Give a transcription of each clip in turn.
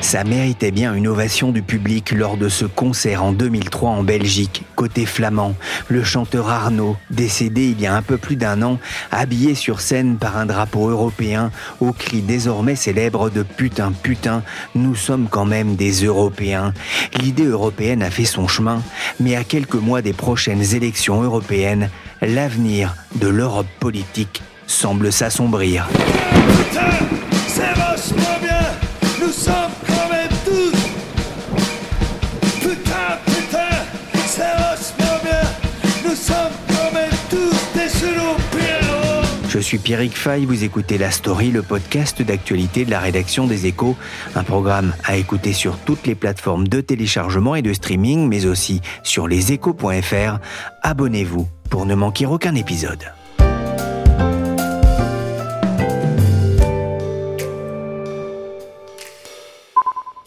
Ça méritait bien une ovation du public lors de ce concert en 2003 en Belgique, côté flamand. Le chanteur Arnaud, décédé il y a un peu plus d'un an, habillé sur scène par un drapeau européen, au cri désormais célèbre de putain, putain, nous sommes quand même des Européens. L'idée européenne a fait son chemin, mais à quelques mois des prochaines élections européennes, l'avenir de l'Europe politique semble s'assombrir. Putain, c'est vachement bien. Nous sommes Je suis Pierrick Fay, vous écoutez La Story, le podcast d'actualité de la rédaction des Échos, un programme à écouter sur toutes les plateformes de téléchargement et de streaming, mais aussi sur leséchos.fr. Abonnez-vous pour ne manquer aucun épisode.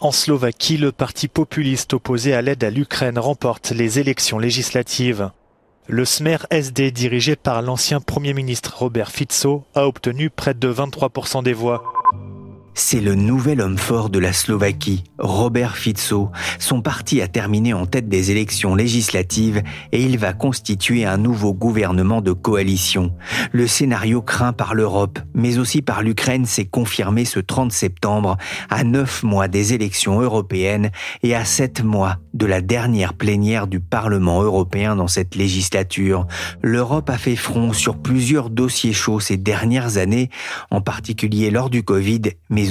En Slovaquie, le parti populiste opposé à l'aide à l'Ukraine remporte les élections législatives. Le Smer SD, dirigé par l'ancien Premier ministre Robert Fico, a obtenu près de 23% des voix. C'est le nouvel homme fort de la Slovaquie, Robert Fico. Son parti a terminé en tête des élections législatives et il va constituer un nouveau gouvernement de coalition. Le scénario craint par l'Europe, mais aussi par l'Ukraine, s'est confirmé ce 30 septembre, à neuf mois des élections européennes et à sept mois de la dernière plénière du Parlement européen dans cette législature. L'Europe a fait front sur plusieurs dossiers chauds ces dernières années, en particulier lors du Covid,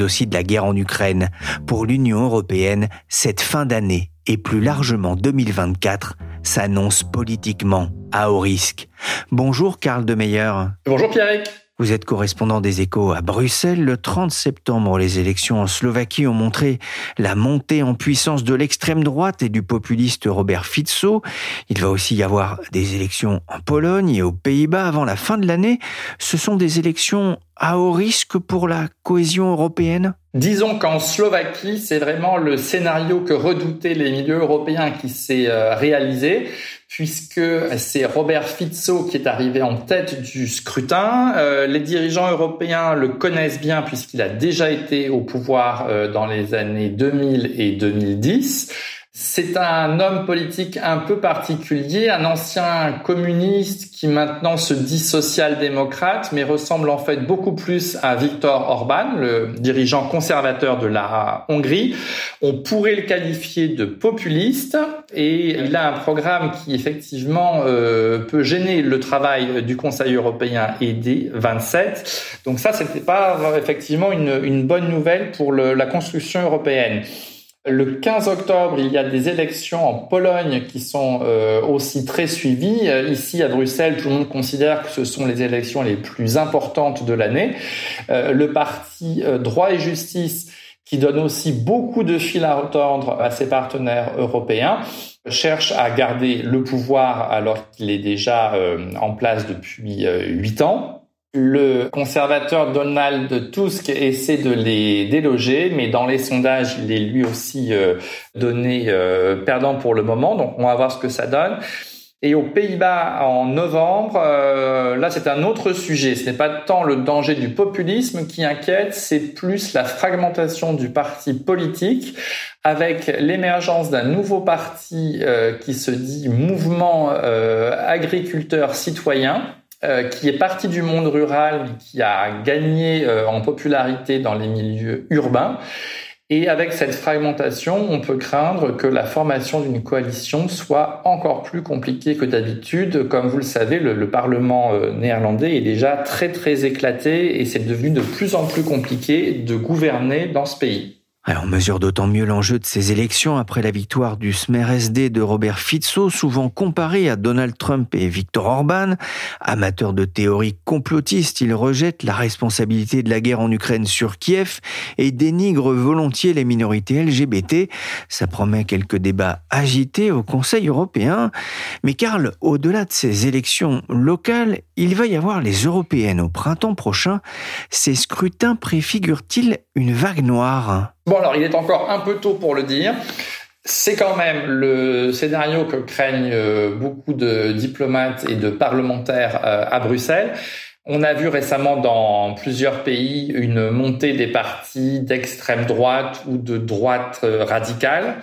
aussi de la guerre en Ukraine. Pour l'Union européenne, cette fin d'année et plus largement 2024 s'annonce politiquement à haut risque. Bonjour Karl de Meyer. Bonjour Pierrick. Vous êtes correspondant des échos à Bruxelles. Le 30 septembre, les élections en Slovaquie ont montré la montée en puissance de l'extrême droite et du populiste Robert Fico. Il va aussi y avoir des élections en Pologne et aux Pays-Bas avant la fin de l'année. Ce sont des élections à haut risque pour la cohésion européenne? Disons qu'en Slovaquie, c'est vraiment le scénario que redoutaient les milieux européens qui s'est euh, réalisé, puisque c'est Robert Fico qui est arrivé en tête du scrutin. Euh, les dirigeants européens le connaissent bien puisqu'il a déjà été au pouvoir euh, dans les années 2000 et 2010. C'est un homme politique un peu particulier, un ancien communiste qui maintenant se dit social-démocrate, mais ressemble en fait beaucoup plus à Viktor Orban, le dirigeant conservateur de la Hongrie. On pourrait le qualifier de populiste et il a un programme qui effectivement euh, peut gêner le travail du Conseil européen et des 27. Donc ça, c'était pas effectivement une, bonne nouvelle pour la construction européenne. Le 15 octobre, il y a des élections en Pologne qui sont euh, aussi très suivies. Euh, ici, à Bruxelles, tout le monde considère que ce sont les élections les plus importantes de l'année. Euh, le parti Droit et Justice, qui donne aussi beaucoup de fil à retordre à ses partenaires européens, cherche à garder le pouvoir alors qu'il est déjà en place depuis huit ans. Le conservateur Donald Tusk essaie de les déloger, mais dans les sondages, il est lui aussi euh, donné euh, perdant pour le moment. Donc, on va voir ce que ça donne. Et aux Pays-Bas, en novembre, euh, là, c'est un autre sujet. Ce n'est pas tant le danger du populisme qui inquiète, c'est plus la fragmentation du parti politique avec l'émergence d'un nouveau parti qui se dit mouvement agriculteur citoyen euh, qui est parti du monde rural, mais qui a gagné euh, en popularité dans les milieux urbains. Et avec cette fragmentation, on peut craindre que la formation d'une coalition soit encore plus compliquée que d'habitude. Comme vous le savez, le, le, Parlement euh, néerlandais est déjà très très éclaté et c'est devenu de plus en plus compliqué de gouverner dans ce pays. On mesure d'autant mieux l'enjeu de ces élections après la victoire du Smer SD de Robert Fico, souvent comparé à Donald Trump et Viktor Orban. Amateur de théories complotistes, il rejette la responsabilité de la guerre en Ukraine sur Kiev et dénigre volontiers les minorités LGBT. Ça promet quelques débats agités au Conseil européen. Mais Karl, au-delà de ces élections locales, il va y avoir les européennes au printemps prochain. Ces scrutins préfigurent-ils une vague noire Bon, alors il est encore un peu tôt pour le dire. C'est quand même le scénario que craignent euh, beaucoup de diplomates et de parlementaires euh, à Bruxelles. On a vu récemment dans plusieurs pays une montée des partis d'extrême droite ou de droite euh, radicale.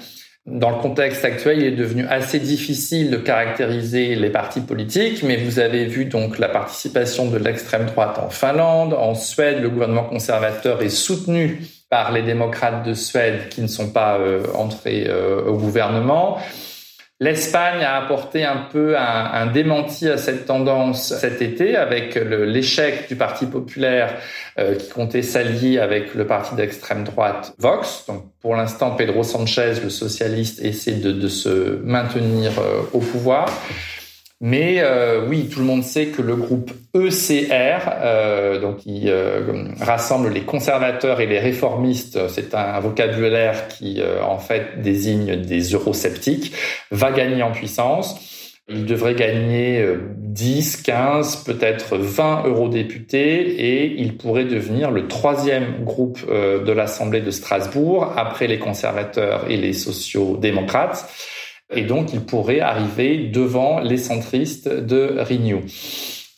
Dans le contexte actuel, il est devenu assez difficile de caractériser les partis politiques, mais vous avez vu donc la participation de l'extrême droite en Finlande, en Suède, le gouvernement conservateur est soutenu par les démocrates de Suède qui ne sont pas euh, entrés euh, au gouvernement. L'Espagne a apporté un peu un, démenti à cette tendance cet été avec l'échec du Parti populaire euh, qui comptait s'allier avec le parti d'extrême droite Vox. Donc pour l'instant, Pedro Sanchez, le socialiste, essaie de, de se maintenir euh, au pouvoir. Mais euh, oui, tout le monde sait que le groupe ECR, euh, donc qui euh, rassemble les conservateurs et les réformistes, c'est un vocabulaire qui euh, en fait désigne des eurosceptiques, va gagner en puissance. Il devrait gagner 10, 15, peut-être 20 eurodéputés et il pourrait devenir le troisième groupe de l'Assemblée de Strasbourg après les conservateurs et les sociaux-démocrates. Et donc, il pourrait arriver devant les centristes de Renew.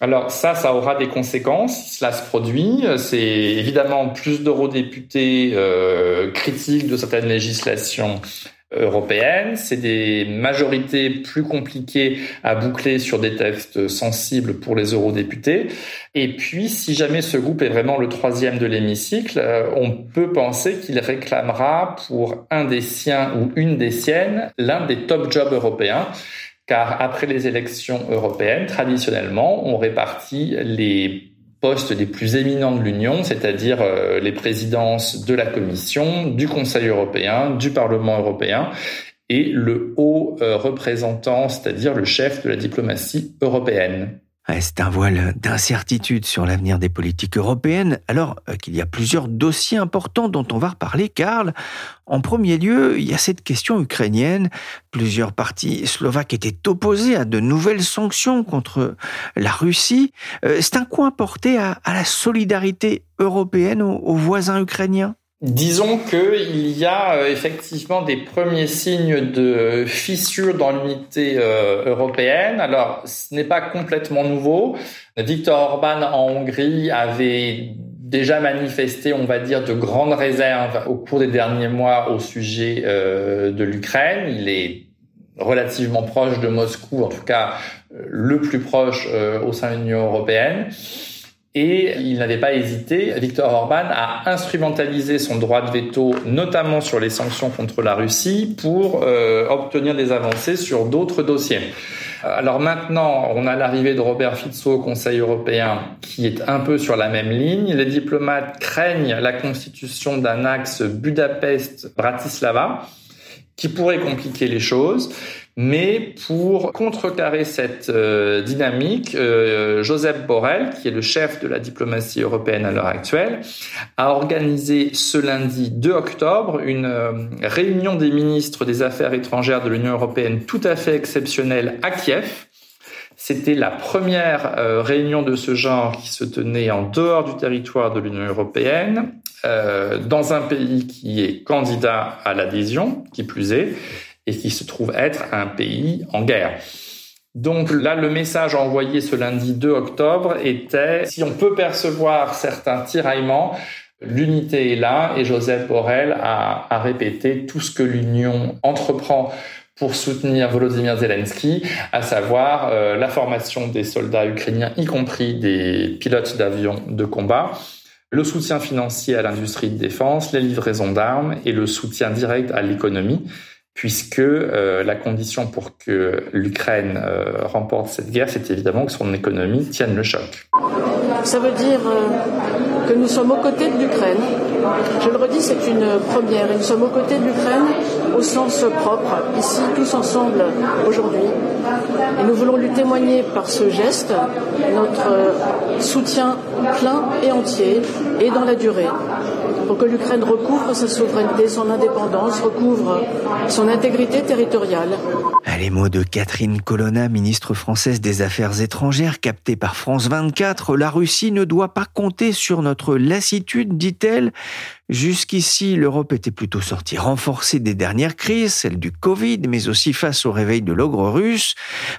Alors ça, ça aura des conséquences si cela se produit. C'est évidemment plus d'eurodéputés euh, critiques de certaines législations européenne. C'est des majorités plus compliquées à boucler sur des textes sensibles pour les eurodéputés. Et puis, si jamais ce groupe est vraiment le troisième de l'hémicycle, euh, on peut penser qu'il réclamera pour un des siens ou une des siennes l'un des top jobs européens. Car après les élections européennes, traditionnellement, on répartit les postes les plus éminents de l'Union, c'est-à-dire euh, les présidences de la Commission, du Conseil européen, du Parlement européen et le haut euh, représentant, c'est-à-dire le chef de la diplomatie européenne. C'est un voile d'incertitude sur l'avenir des politiques européennes, alors euh, qu'il y a plusieurs dossiers importants dont on va reparler, Karl. En premier lieu, il y a cette question ukrainienne. Plusieurs partis slovaques étaient opposés à de nouvelles sanctions contre la Russie. Euh, c'est un coup apporté à, la solidarité européenne aux voisins ukrainiens Disons qu'il y a euh, effectivement des premiers signes de fissure dans l'unité euh, européenne. Alors, ce n'est pas complètement nouveau. Viktor Orban en Hongrie avait déjà manifesté, on va dire, de grandes réserves au cours des derniers mois au sujet euh, de l'Ukraine. Il est relativement proche de Moscou, en tout cas le plus proche au sein de l'Union européenne. Et il n'avait pas hésité, Viktor Orban, à instrumentaliser son droit de veto, notamment sur les sanctions contre la Russie, pour euh, obtenir des avancées sur d'autres dossiers. Alors maintenant, on a l'arrivée de Robert Fico au Conseil européen qui est un peu sur la même ligne. Les diplomates craignent la constitution d'un axe Budapest-Bratislava qui pourrait compliquer les choses. Mais pour contrecarrer cette euh, dynamique, euh, Joseph Borrell, qui est le chef de la diplomatie européenne à l'heure actuelle, a organisé ce lundi 2 octobre une euh, réunion des ministres des Affaires étrangères de l'Union européenne tout à fait exceptionnelle à Kiev. C'était la première réunion de ce genre qui se tenait en dehors du territoire de l'Union européenne, dans un pays qui est candidat à l'adhésion, qui plus est et qui se trouve être un pays en guerre. Donc là, le message envoyé ce lundi 2 octobre était, si on peut percevoir certains tiraillements, l'unité est là et Joseph Borrell a, répété tout ce que l'Union entreprend pour soutenir Volodymyr Zelensky, à savoir euh, la formation des soldats ukrainiens, y compris des pilotes d'avions de combat, le soutien financier à l'industrie de défense, les livraisons d'armes et le soutien direct à l'économie, puisque euh, la condition pour que l'Ukraine euh, remporte cette guerre, c'est évidemment que son économie tienne le choc. Ça veut dire euh, que nous sommes aux côtés de l'Ukraine. Je le redis, c'est une première. Et nous sommes aux côtés de l'Ukraine au sens propre, ici, tous ensemble, aujourd'hui. Et nous voulons lui témoigner par ce geste notre soutien plein et entier et dans la durée que l'Ukraine recouvre sa souveraineté, son indépendance, recouvre son intégrité territoriale. Les mots de Catherine Colonna, ministre française des Affaires étrangères, captée par France 24. La Russie ne doit pas compter sur notre lassitude, dit-elle. Jusqu'ici, l'Europe était plutôt sortie renforcée des dernières crises, celle du Covid, mais aussi face au réveil de l'ogre russe.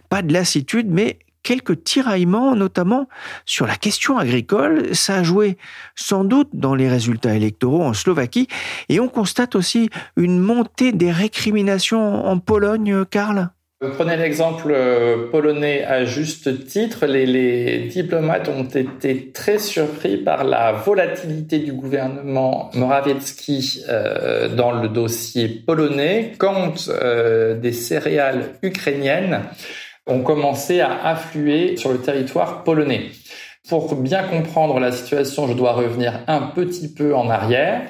Pas de lassitude, mais quelques tiraillements, notamment sur la question agricole. Ça a joué sans doute dans les résultats électoraux en Slovaquie. Et on constate aussi une montée des récriminations en Pologne, Karl. Prenez l'exemple euh, polonais à juste titre. Les, diplomates ont été très surpris par la volatilité du gouvernement Morawiecki euh, dans le dossier polonais quand euh, des céréales ukrainiennes ont commencé à affluer sur le territoire polonais. Pour bien comprendre la situation, je dois revenir un petit peu en arrière.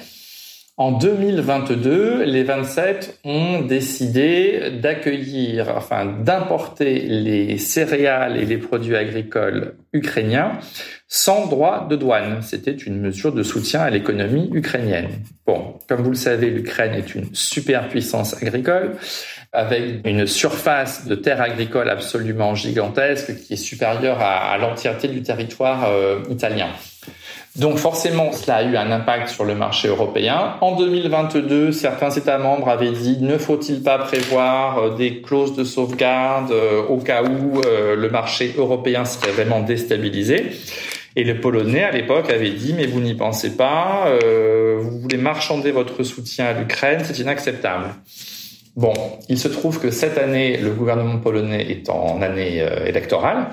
En 2022, les 27 ont décidé d'accueillir, enfin d'importer les céréales et les produits agricoles ukrainiens sans droit de douane. C'était une mesure de soutien à l'économie ukrainienne. Bon, comme vous le savez, l'Ukraine est une superpuissance agricole avec une surface de terres agricoles absolument gigantesque qui est supérieure à, l'entièreté du territoire euh, italien. Donc forcément, cela a eu un impact sur le marché européen. En 2022, certains États membres avaient dit ne faut-il pas prévoir euh, des clauses de sauvegarde euh, au cas où le marché européen serait vraiment déstabilisé? Et les Polonais à l'époque avaient dit mais vous n'y pensez pas, vous voulez marchander votre soutien à l'Ukraine, c'est inacceptable. Bon, il se trouve que cette année, le gouvernement polonais est en année euh, électorale,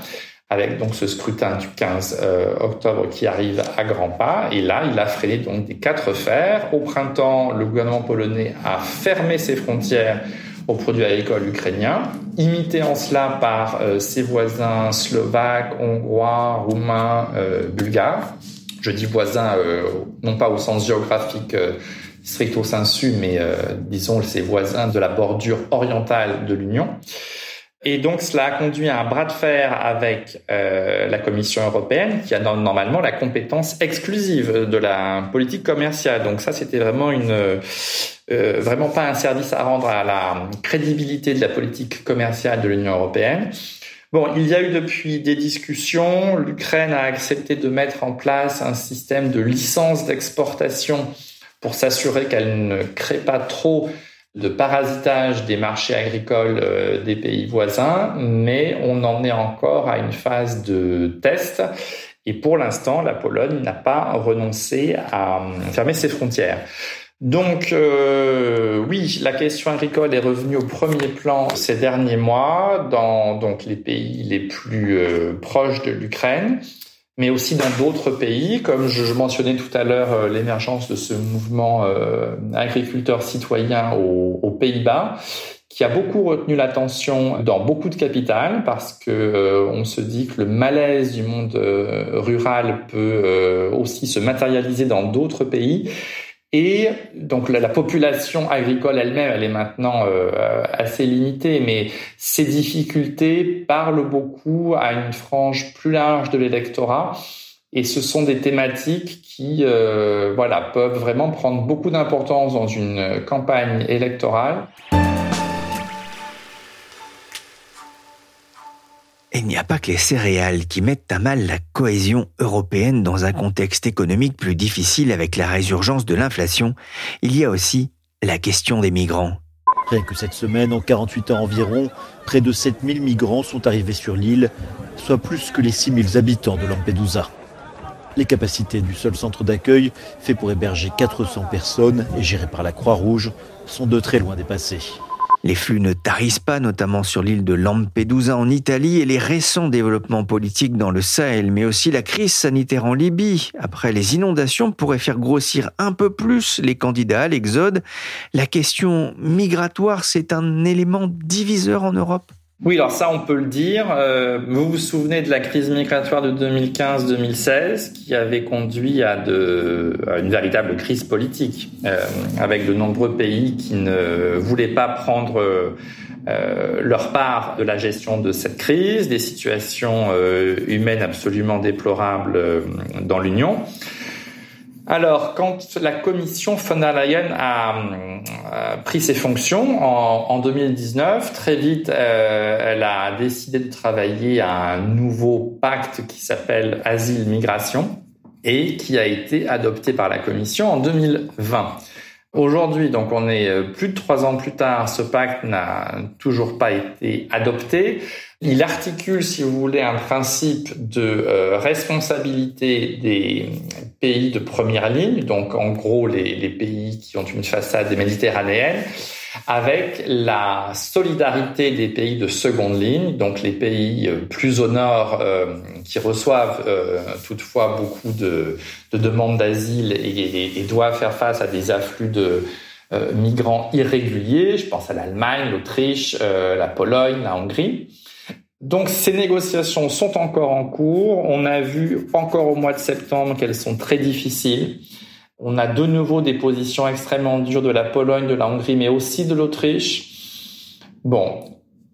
avec donc ce scrutin du 15 euh, octobre qui arrive à grands pas. Et là, il a freiné donc des quatre fers. Au printemps, le gouvernement polonais a fermé ses frontières aux produits agricoles ukrainiens, imité en cela par euh, ses voisins slovaques, hongrois, roumains, bulgares. Je dis voisins non pas au sens géographique stricto sensu, mais euh, disons ses voisins de la bordure orientale de l'Union. Et donc cela a conduit à un bras de fer avec euh, la Commission européenne, qui a normalement la compétence exclusive de la politique commerciale. Donc ça, c'était vraiment une euh, vraiment pas un service à rendre à la crédibilité de la politique commerciale de l'Union européenne. Bon, il y a eu depuis des discussions. L'Ukraine a accepté de mettre en place un système de licence d'exportation pour s'assurer qu'elle ne crée pas trop de parasitage des marchés agricoles euh, des pays voisins, mais on en est encore à une phase de test. Et pour l'instant, la Pologne n'a pas renoncé à fermer ses frontières. Donc euh, oui, la question agricole est revenue au premier plan ces derniers mois dans donc les pays les plus euh, proches de l'Ukraine mais aussi dans d'autres pays, comme je, mentionnais tout à l'heure euh, l'émergence de ce mouvement euh, agriculteur citoyen aux, Pays-Bas, qui a beaucoup retenu l'attention dans beaucoup de capitales parce que euh, on se dit que le malaise du monde rural peut aussi se matérialiser dans d'autres pays et donc la, population agricole elle-même, elle est maintenant euh, assez limitée, mais ces difficultés parlent beaucoup à une frange plus large de l'électorat. Et ce sont des thématiques qui, euh, voilà, peuvent vraiment prendre beaucoup d'importance dans une campagne électorale. Il n'y a pas que les céréales qui mettent à mal la cohésion européenne dans un contexte économique plus difficile avec la résurgence de l'inflation. Il y a aussi la question des migrants. Rien que cette semaine, en 48 ans environ, près de 7000 migrants sont arrivés sur l'île, soit plus que les 6000 habitants de Lampedusa. Les capacités du seul centre d'accueil, fait pour héberger 400 personnes et géré par la Croix-Rouge, sont de très loin dépassées. Les flux ne tarissent pas, notamment sur l'île de Lampedusa en Italie et les récents développements politiques dans le Sahel, mais aussi la crise sanitaire en Libye. Après les inondations pourraient faire grossir un peu plus les candidats à l'exode. La question migratoire, c'est un élément diviseur en Europe oui, alors ça, on peut le dire. Euh, vous vous souvenez de la crise migratoire de 2015-2016 qui avait conduit à, une véritable crise politique, euh, avec de nombreux pays qui ne voulaient pas prendre euh, leur part de la gestion de cette crise, des situations euh, humaines absolument déplorables euh, dans l'Union. Alors, quand la commission von der Leyen a, pris ses fonctions en, 2019, très vite, euh, elle a décidé de travailler à un nouveau pacte qui s'appelle Asile-Migration et qui a été adopté par la commission en 2020. Aujourd'hui, donc on est euh, plus de trois ans plus tard, ce pacte n'a toujours pas été adopté. Il articule, si vous voulez, un principe de euh, responsabilité des pays de première ligne, donc en gros les, pays qui ont une façade méditerranéenne, avec la solidarité des pays de seconde ligne, donc les pays euh, plus au nord euh, qui reçoivent toutefois beaucoup de, de demandes d'asile et, doivent faire face à des afflux de migrants irréguliers. Je pense à l'Allemagne, l'Autriche, la Pologne, la Hongrie. Donc ces négociations sont encore en cours. On a vu encore au mois de septembre qu'elles sont très difficiles. On a de nouveau des positions extrêmement dures de la Pologne, de la Hongrie, mais aussi de l'Autriche. Bon,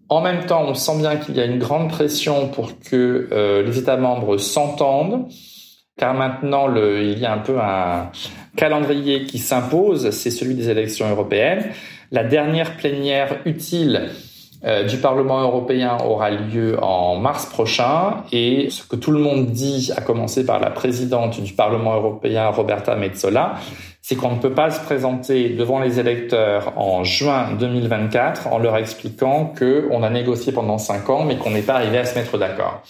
en même temps, on sent bien qu'il y a une grande pression pour que euh, les États membres s'entendent, car maintenant il y a un peu un calendrier qui s'impose, c'est celui des élections européennes. La dernière plénière utile du Parlement européen aura lieu en mars prochain et ce que tout le monde dit, à commencer par la présidente du Parlement européen, Roberta Metsola, c'est qu'on ne peut pas se présenter devant les électeurs en juin 2024 en leur expliquant qu'on a négocié pendant cinq ans mais qu'on n'est pas arrivé à se mettre d'accord.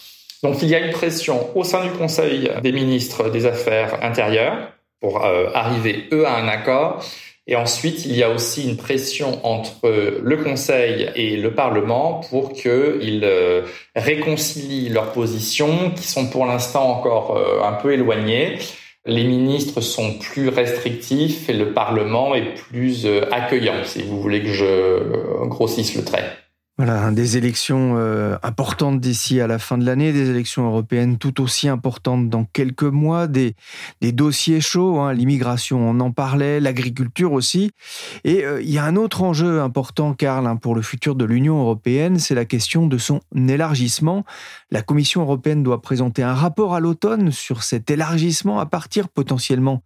Donc il y a une pression au sein du Conseil des ministres des Affaires intérieures pour euh, arriver, eux, à un accord et ensuite, il y a aussi une pression entre le Conseil et le Parlement pour qu'ils euh, réconcilient leurs positions qui sont pour l'instant encore euh, un peu éloignées. Les ministres sont plus restrictifs et le Parlement est plus euh, accueillant, si vous voulez que je grossisse le trait. Voilà, des élections euh, importantes d'ici à la fin de l'année, des élections européennes tout aussi importantes dans quelques mois, des, dossiers chauds, hein, l'immigration, on en parlait, l'agriculture aussi. Et euh, il y a un autre enjeu important, Karl, hein, pour le futur de l'Union européenne, c'est la question de son élargissement. La Commission européenne doit présenter un rapport à l'automne sur cet élargissement à partir potentiellement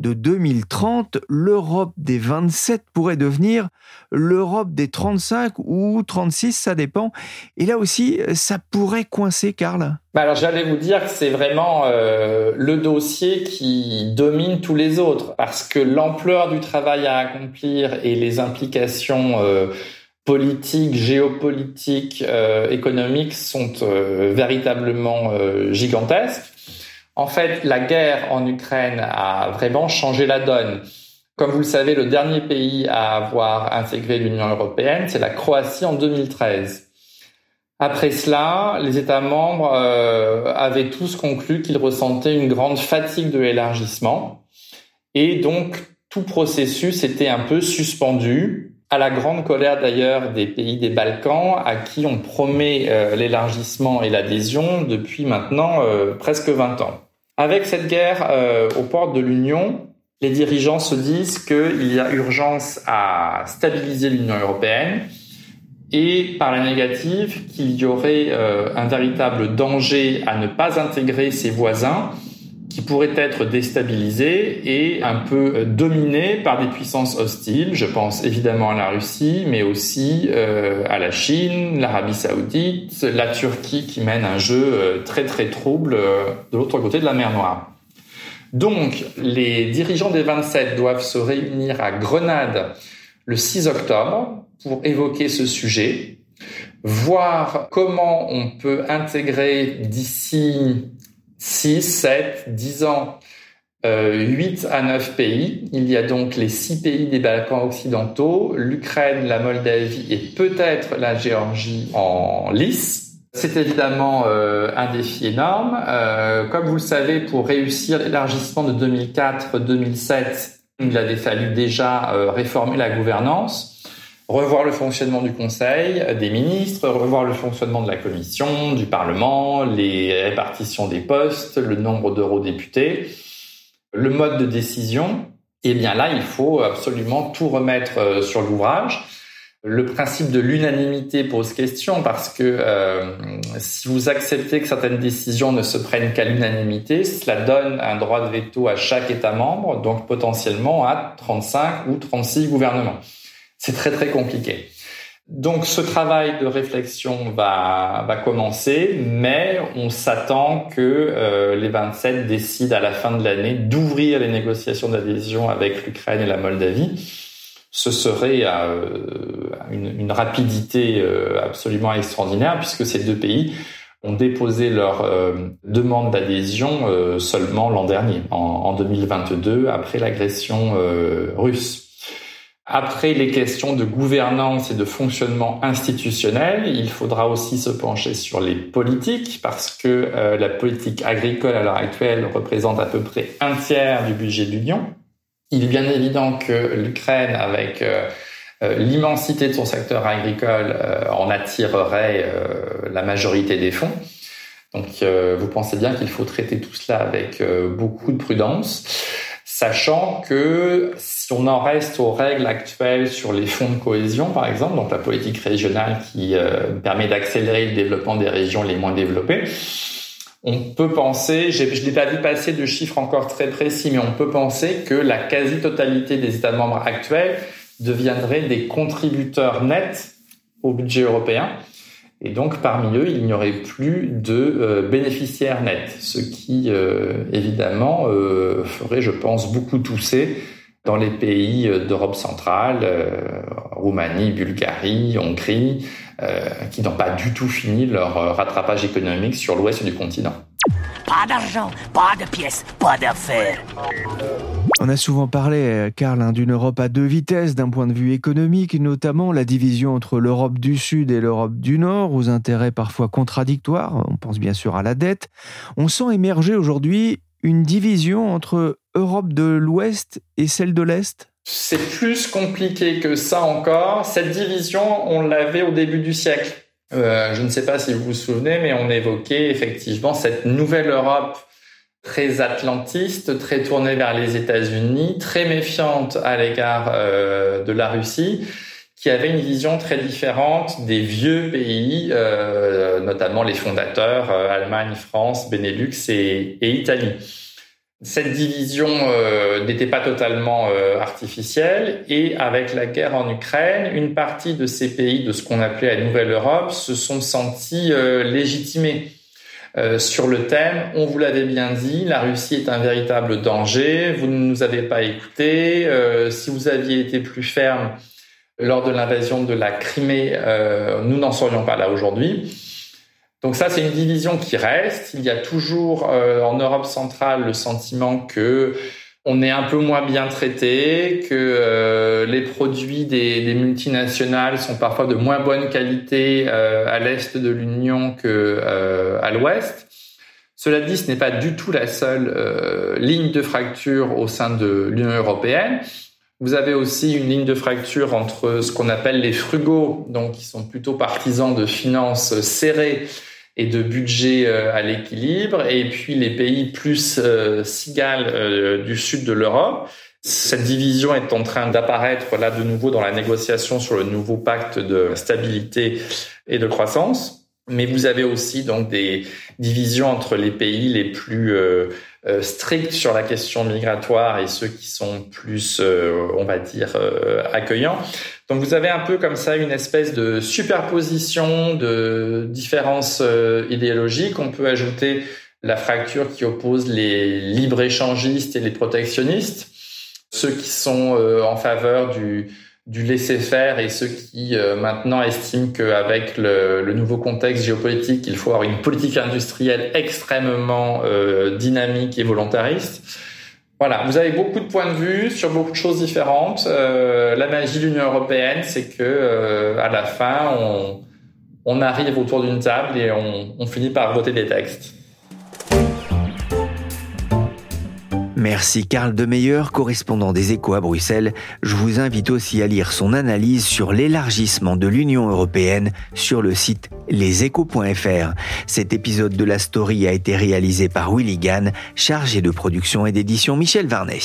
de 2030. L'Europe des 27 pourrait devenir l'Europe des 35 ou 35 ça dépend. Et là aussi, ça pourrait coincer, Karl bah alors j'allais vous dire que c'est vraiment euh, le dossier qui domine tous les autres parce que l'ampleur du travail à accomplir et les implications euh, politiques, géopolitiques, euh, économiques sont véritablement gigantesques. En fait, la guerre en Ukraine a vraiment changé la donne. Comme vous le savez, le dernier pays à avoir intégré l'Union européenne, c'est la Croatie en 2013. Après cela, les États membres euh, avaient tous conclu qu'ils ressentaient une grande fatigue de l'élargissement et donc tout processus était un peu suspendu, à la grande colère d'ailleurs des pays des Balkans à qui on promet euh, l'élargissement et l'adhésion depuis maintenant euh, presque 20 ans. Avec cette guerre aux portes de l'Union, les dirigeants se disent qu'il y a urgence à stabiliser l'Union européenne et par la négative qu'il y aurait euh, un véritable danger à ne pas intégrer ses voisins qui pourraient être déstabilisés et un peu euh, dominés par des puissances hostiles. Je pense évidemment à la Russie, mais aussi euh, à la Chine, l'Arabie saoudite, la Turquie qui mène un jeu très très trouble de l'autre côté de la mer Noire. Donc, les dirigeants des 27 doivent se réunir à Grenade le 6 octobre pour évoquer ce sujet, voir comment on peut intégrer d'ici 6, 7, 10 ans 8 à 9 pays. Il y a donc les 6 pays des Balkans occidentaux, l'Ukraine, la Moldavie et peut-être la Géorgie en lice. C'est évidemment euh, un défi énorme. Euh, comme vous le savez, pour réussir l'élargissement de 2004-2007, il avait fallu déjà euh, réformer la gouvernance, revoir le fonctionnement du Conseil des ministres, revoir le fonctionnement de la Commission, du Parlement, les répartitions des postes, le nombre d'eurodéputés, le mode de décision. Et bien là, il faut absolument tout remettre sur l'ouvrage. Le principe de l'unanimité pose question parce que euh, si vous acceptez que certaines décisions ne se prennent qu'à l'unanimité, cela donne un droit de veto à chaque État membre, donc potentiellement à 35 ou 36 gouvernements. C'est très très compliqué. Donc ce travail de réflexion va, va commencer, mais on s'attend que euh, les 27 décident à la fin de l'année d'ouvrir les négociations d'adhésion avec l'Ukraine et la Moldavie ce serait euh, une, une, rapidité euh, absolument extraordinaire puisque ces deux pays ont déposé leur euh, demande d'adhésion seulement l'an dernier, en, en, 2022, après l'agression russe. Après les questions de gouvernance et de fonctionnement institutionnel, il faudra aussi se pencher sur les politiques parce que la politique agricole à l'heure actuelle représente à peu près un tiers du budget de l'Union. Il est bien évident que l'Ukraine, avec euh, euh, l'immensité de son secteur agricole, euh, en attirerait la majorité des fonds. Donc vous pensez bien qu'il faut traiter tout cela avec beaucoup de prudence, sachant que si on en reste aux règles actuelles sur les fonds de cohésion, par exemple, donc la politique régionale qui permet d'accélérer le développement des régions les moins développées, on peut penser, je n'ai pas vu passer de chiffres encore très précis, mais on peut penser que la quasi-totalité des États membres actuels deviendraient des contributeurs nets au budget européen. Et donc, parmi eux, il n'y aurait plus de euh, bénéficiaires nets, ce qui, euh, évidemment, euh, ferait, je pense, beaucoup tousser dans les pays d'Europe centrale, Roumanie, Bulgarie, Hongrie, qui n'ont pas du tout fini leur euh, rattrapage économique sur l'ouest du continent. Pas d'argent, pas de pièces, pas d'affaires. On a souvent parlé, Karl, hein, d'une Europe à deux vitesses d'un point de vue économique, notamment la division entre l'Europe du Sud et l'Europe du Nord, aux intérêts parfois contradictoires. On pense bien sûr à la dette. On sent émerger aujourd'hui une division entre Europe de l'Ouest et celle de l'Est c'est plus compliqué que ça encore. Cette division, on l'avait au début du siècle. Euh, je ne sais pas si vous vous souvenez, mais on évoquait effectivement cette nouvelle Europe très atlantiste, très tournée vers les États-Unis, très méfiante à l'égard euh, de la Russie, qui avait une vision très différente des vieux pays, euh, notamment les fondateurs Allemagne, France, Benelux et Italie. Cette division euh, n'était pas totalement euh, artificielle et avec la guerre en Ukraine, une partie de ces pays de ce qu'on appelait la Nouvelle Europe se sont sentis euh, légitimés sur le thème. On vous l'avait bien dit, la Russie est un véritable danger. Vous ne nous avez pas écoutés. si vous aviez été plus ferme lors de l'invasion de la Crimée, nous n'en serions pas là aujourd'hui. Donc ça, c'est une division qui reste. Il y a toujours euh, en Europe centrale le sentiment que on est un peu moins bien traité, que euh, les produits des, multinationales sont parfois de moins bonne qualité euh, à l'est de l'Union que à l'ouest. Cela dit, ce n'est pas du tout la seule ligne de fracture au sein de l'Union européenne. Vous avez aussi une ligne de fracture entre ce qu'on appelle les frugaux, donc qui sont plutôt partisans de finances serrées et de budget euh, à l'équilibre, et puis les pays plus euh, cigales euh, du sud de l'Europe. Cette division est en train d'apparaître là de nouveau dans la négociation sur le nouveau pacte de stabilité et de croissance. Mais vous avez aussi donc des divisions entre les pays les plus euh, stricts sur la question migratoire et ceux qui sont plus, on va dire, accueillants. Donc vous avez un peu comme ça une espèce de superposition de différences euh, idéologiques. On peut ajouter la fracture qui oppose les libre-échangistes et les protectionnistes, ceux qui sont euh, en faveur du, du laisser-faire et ceux qui euh, maintenant estiment qu'avec le, le, nouveau contexte géopolitique, il faut avoir une politique industrielle extrêmement dynamique et volontariste. Voilà, vous avez beaucoup de points de vue sur beaucoup de choses différentes. Euh, la magie de l'Union européenne, c'est que euh, à la fin, on, on arrive autour d'une table et on, on finit par voter des textes. Merci Karl Demeyer, correspondant des Échos à Bruxelles. Je vous invite aussi à lire son analyse sur l'élargissement de l'Union européenne sur le site leséchos.fr. Cet épisode de la story a été réalisé par Willy Gann, chargé de production et d'édition Michel Varnet.